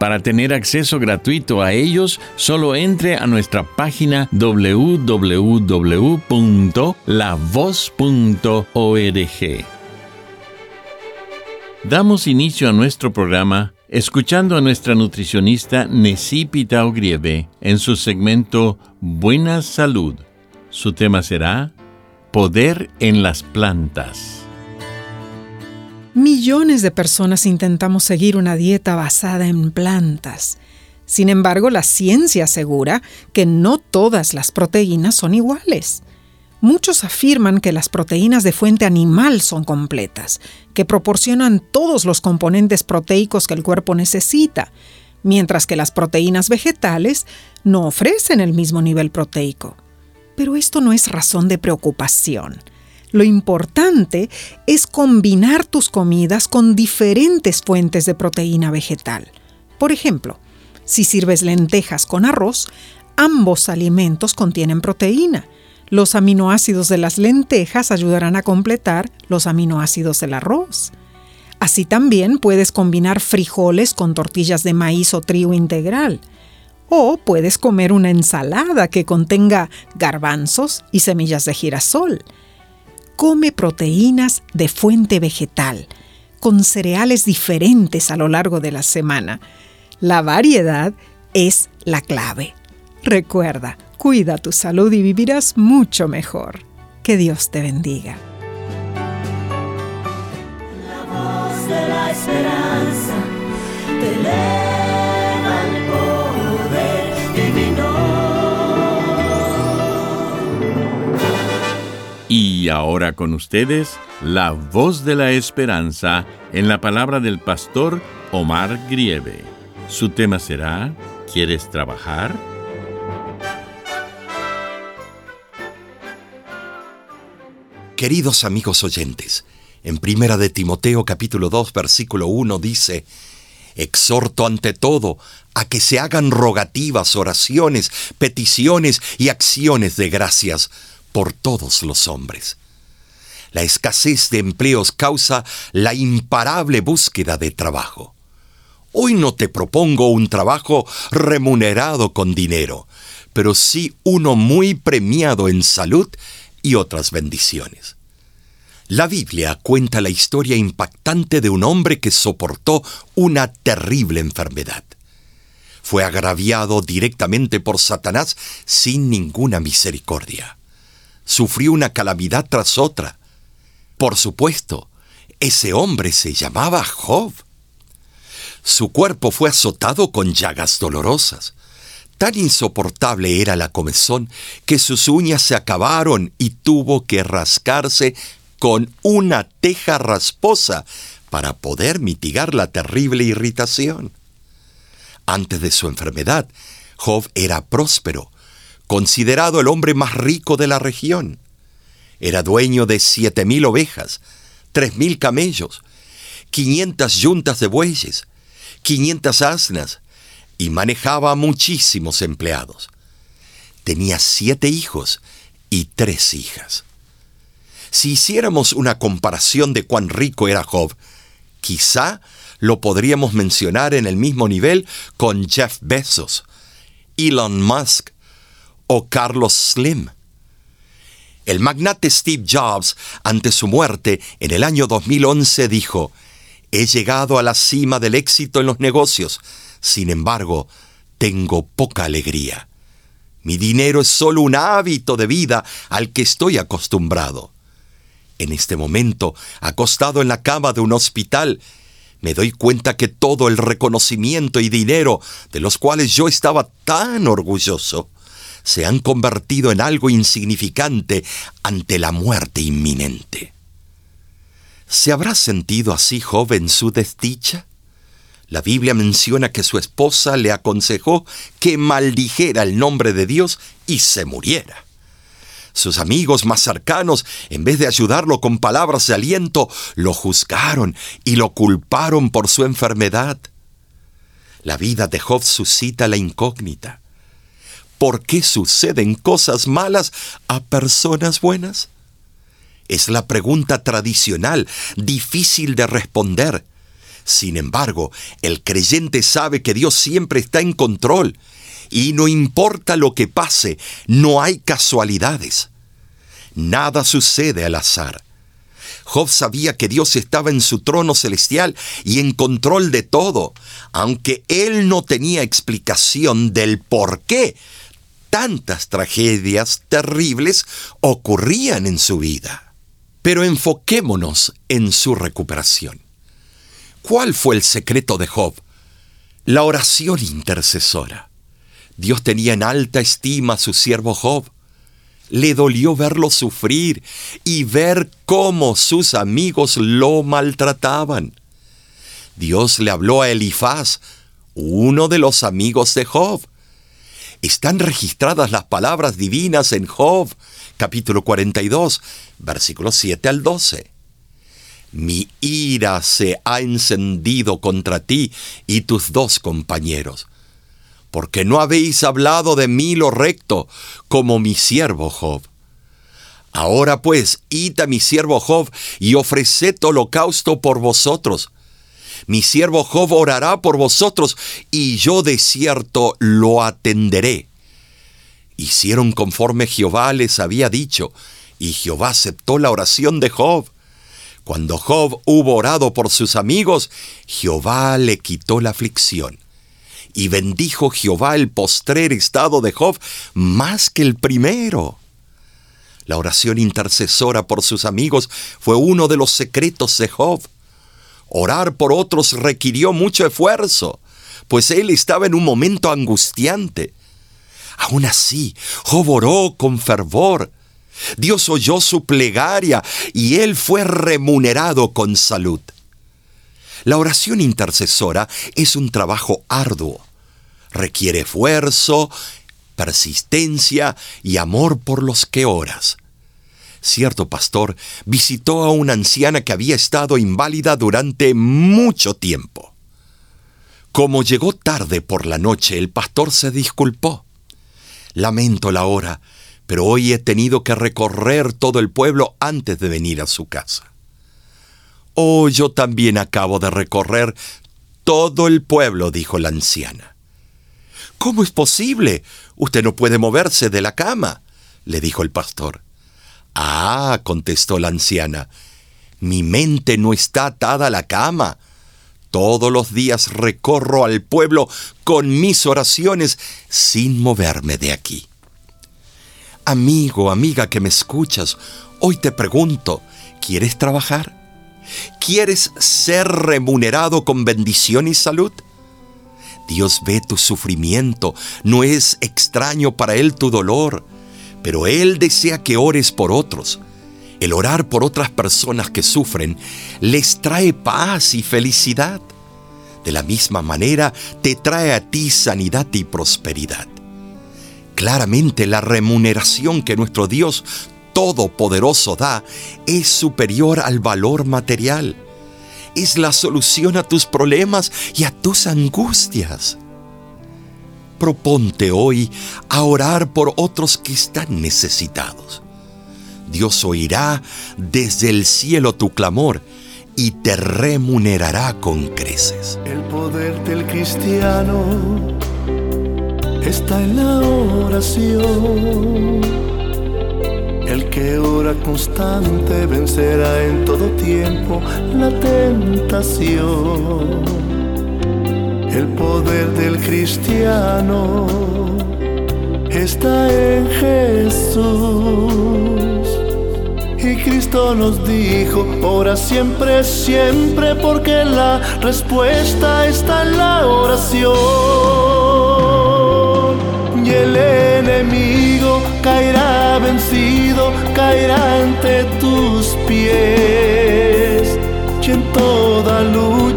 Para tener acceso gratuito a ellos, solo entre a nuestra página www.lavoz.org. Damos inicio a nuestro programa escuchando a nuestra nutricionista Nessie Pitao Grieve en su segmento Buena Salud. Su tema será Poder en las plantas. Millones de personas intentamos seguir una dieta basada en plantas. Sin embargo, la ciencia asegura que no todas las proteínas son iguales. Muchos afirman que las proteínas de fuente animal son completas, que proporcionan todos los componentes proteicos que el cuerpo necesita, mientras que las proteínas vegetales no ofrecen el mismo nivel proteico. Pero esto no es razón de preocupación. Lo importante es combinar tus comidas con diferentes fuentes de proteína vegetal. Por ejemplo, si sirves lentejas con arroz, ambos alimentos contienen proteína. Los aminoácidos de las lentejas ayudarán a completar los aminoácidos del arroz. Así también puedes combinar frijoles con tortillas de maíz o trigo integral. O puedes comer una ensalada que contenga garbanzos y semillas de girasol come proteínas de fuente vegetal, con cereales diferentes a lo largo de la semana. La variedad es la clave. Recuerda, cuida tu salud y vivirás mucho mejor. Que Dios te bendiga. Y ahora con ustedes, la voz de la esperanza en la palabra del pastor Omar Grieve. Su tema será, ¿quieres trabajar? Queridos amigos oyentes, en Primera de Timoteo capítulo 2 versículo 1 dice, Exhorto ante todo a que se hagan rogativas, oraciones, peticiones y acciones de gracias por todos los hombres. La escasez de empleos causa la imparable búsqueda de trabajo. Hoy no te propongo un trabajo remunerado con dinero, pero sí uno muy premiado en salud y otras bendiciones. La Biblia cuenta la historia impactante de un hombre que soportó una terrible enfermedad. Fue agraviado directamente por Satanás sin ninguna misericordia sufrió una calamidad tras otra. Por supuesto, ese hombre se llamaba Job. Su cuerpo fue azotado con llagas dolorosas. Tan insoportable era la comezón que sus uñas se acabaron y tuvo que rascarse con una teja rasposa para poder mitigar la terrible irritación. Antes de su enfermedad, Job era próspero, considerado el hombre más rico de la región. Era dueño de siete mil ovejas, tres mil camellos, quinientas yuntas de bueyes, quinientas asnas, y manejaba muchísimos empleados. Tenía siete hijos y tres hijas. Si hiciéramos una comparación de cuán rico era Job, quizá lo podríamos mencionar en el mismo nivel con Jeff Bezos, Elon Musk o Carlos Slim. El magnate Steve Jobs, ante su muerte en el año 2011, dijo, He llegado a la cima del éxito en los negocios, sin embargo, tengo poca alegría. Mi dinero es solo un hábito de vida al que estoy acostumbrado. En este momento, acostado en la cama de un hospital, me doy cuenta que todo el reconocimiento y dinero de los cuales yo estaba tan orgulloso se han convertido en algo insignificante ante la muerte inminente. ¿Se habrá sentido así Job en su desdicha? La Biblia menciona que su esposa le aconsejó que maldijera el nombre de Dios y se muriera. Sus amigos más cercanos, en vez de ayudarlo con palabras de aliento, lo juzgaron y lo culparon por su enfermedad. La vida de Job suscita la incógnita. ¿Por qué suceden cosas malas a personas buenas? Es la pregunta tradicional, difícil de responder. Sin embargo, el creyente sabe que Dios siempre está en control y no importa lo que pase, no hay casualidades. Nada sucede al azar. Job sabía que Dios estaba en su trono celestial y en control de todo, aunque él no tenía explicación del por qué tantas tragedias terribles ocurrían en su vida. Pero enfoquémonos en su recuperación. ¿Cuál fue el secreto de Job? La oración intercesora. Dios tenía en alta estima a su siervo Job. Le dolió verlo sufrir y ver cómo sus amigos lo maltrataban. Dios le habló a Elifaz, uno de los amigos de Job. Están registradas las palabras divinas en Job, capítulo 42, versículos 7 al 12. Mi ira se ha encendido contra ti y tus dos compañeros porque no habéis hablado de mí lo recto, como mi siervo Job. Ahora pues, id a mi siervo Job y ofreced holocausto por vosotros. Mi siervo Job orará por vosotros, y yo de cierto lo atenderé. Hicieron conforme Jehová les había dicho, y Jehová aceptó la oración de Job. Cuando Job hubo orado por sus amigos, Jehová le quitó la aflicción y bendijo Jehová el postrer estado de Job más que el primero. La oración intercesora por sus amigos fue uno de los secretos de Job. Orar por otros requirió mucho esfuerzo, pues él estaba en un momento angustiante. Aún así, Job oró con fervor. Dios oyó su plegaria y él fue remunerado con salud. La oración intercesora es un trabajo arduo. Requiere esfuerzo, persistencia y amor por los que oras. Cierto pastor visitó a una anciana que había estado inválida durante mucho tiempo. Como llegó tarde por la noche, el pastor se disculpó. Lamento la hora, pero hoy he tenido que recorrer todo el pueblo antes de venir a su casa. Oh, yo también acabo de recorrer todo el pueblo, dijo la anciana. ¿Cómo es posible? Usted no puede moverse de la cama, le dijo el pastor. Ah, contestó la anciana, mi mente no está atada a la cama. Todos los días recorro al pueblo con mis oraciones sin moverme de aquí. Amigo, amiga que me escuchas, hoy te pregunto, ¿quieres trabajar? ¿Quieres ser remunerado con bendición y salud? Dios ve tu sufrimiento, no es extraño para Él tu dolor, pero Él desea que ores por otros. El orar por otras personas que sufren les trae paz y felicidad. De la misma manera te trae a ti sanidad y prosperidad. Claramente la remuneración que nuestro Dios Todopoderoso da es superior al valor material. Es la solución a tus problemas y a tus angustias. Proponte hoy a orar por otros que están necesitados. Dios oirá desde el cielo tu clamor y te remunerará con creces. El poder del cristiano está en la oración el que ora constante vencerá en todo tiempo la tentación. El poder del cristiano está en Jesús. Y Cristo nos dijo, ora siempre, siempre, porque la respuesta está en la oración. Y el enemigo caerá vencido, caerá ante tus pies.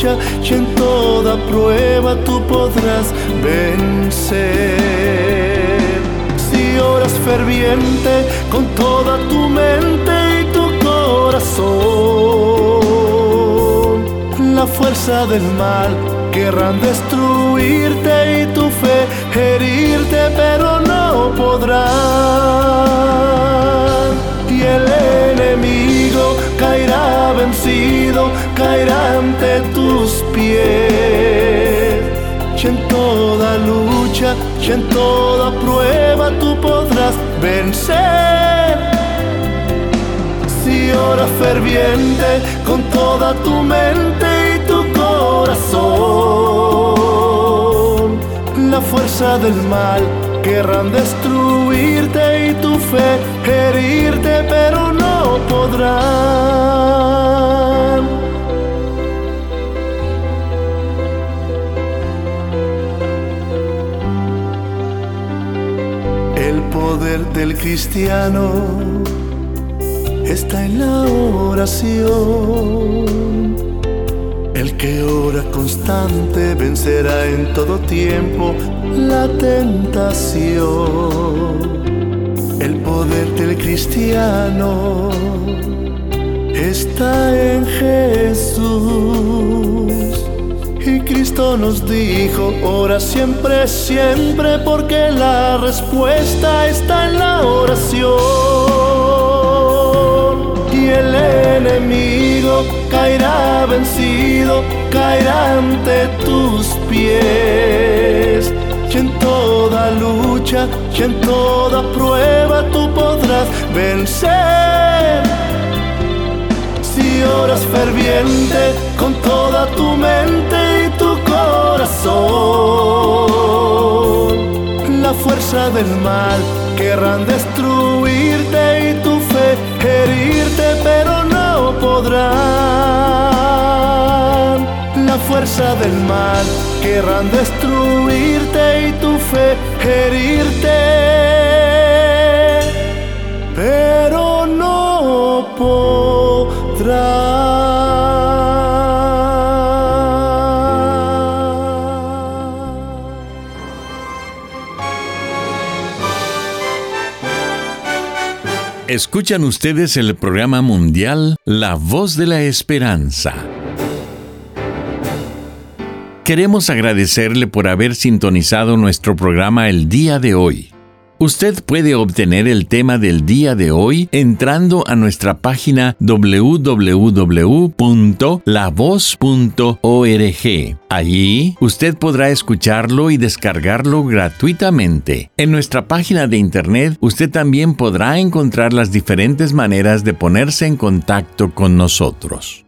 Y en toda prueba tú podrás vencer. Si oras ferviente con toda tu mente y tu corazón, la fuerza del mal querrán destruirte y tu fe herirte, pero no podrán. Y el enemigo caerá vencido, caerá ante tus pies. Y en toda lucha, y en toda prueba tú podrás vencer. Si oras ferviente con toda tu mente y tu corazón, la fuerza del mal querrán destruirte y tu fe herirte, pero no El poder del cristiano está en la oración. El que ora constante vencerá en todo tiempo la tentación. Poder del cristiano está en Jesús. Y Cristo nos dijo, ora siempre, siempre, porque la respuesta está en la oración. Y el enemigo caerá vencido, caerá ante tus pies. En toda lucha, y en toda prueba tú podrás vencer. Si oras ferviente con toda tu mente y tu corazón, la fuerza del mal querrán destruirte del mal querrán destruirte y tu fe herirte, pero no podrán. Escuchan ustedes el programa mundial La Voz de la Esperanza. Queremos agradecerle por haber sintonizado nuestro programa el día de hoy. Usted puede obtener el tema del día de hoy entrando a nuestra página www.lavoz.org. Allí usted podrá escucharlo y descargarlo gratuitamente. En nuestra página de internet usted también podrá encontrar las diferentes maneras de ponerse en contacto con nosotros.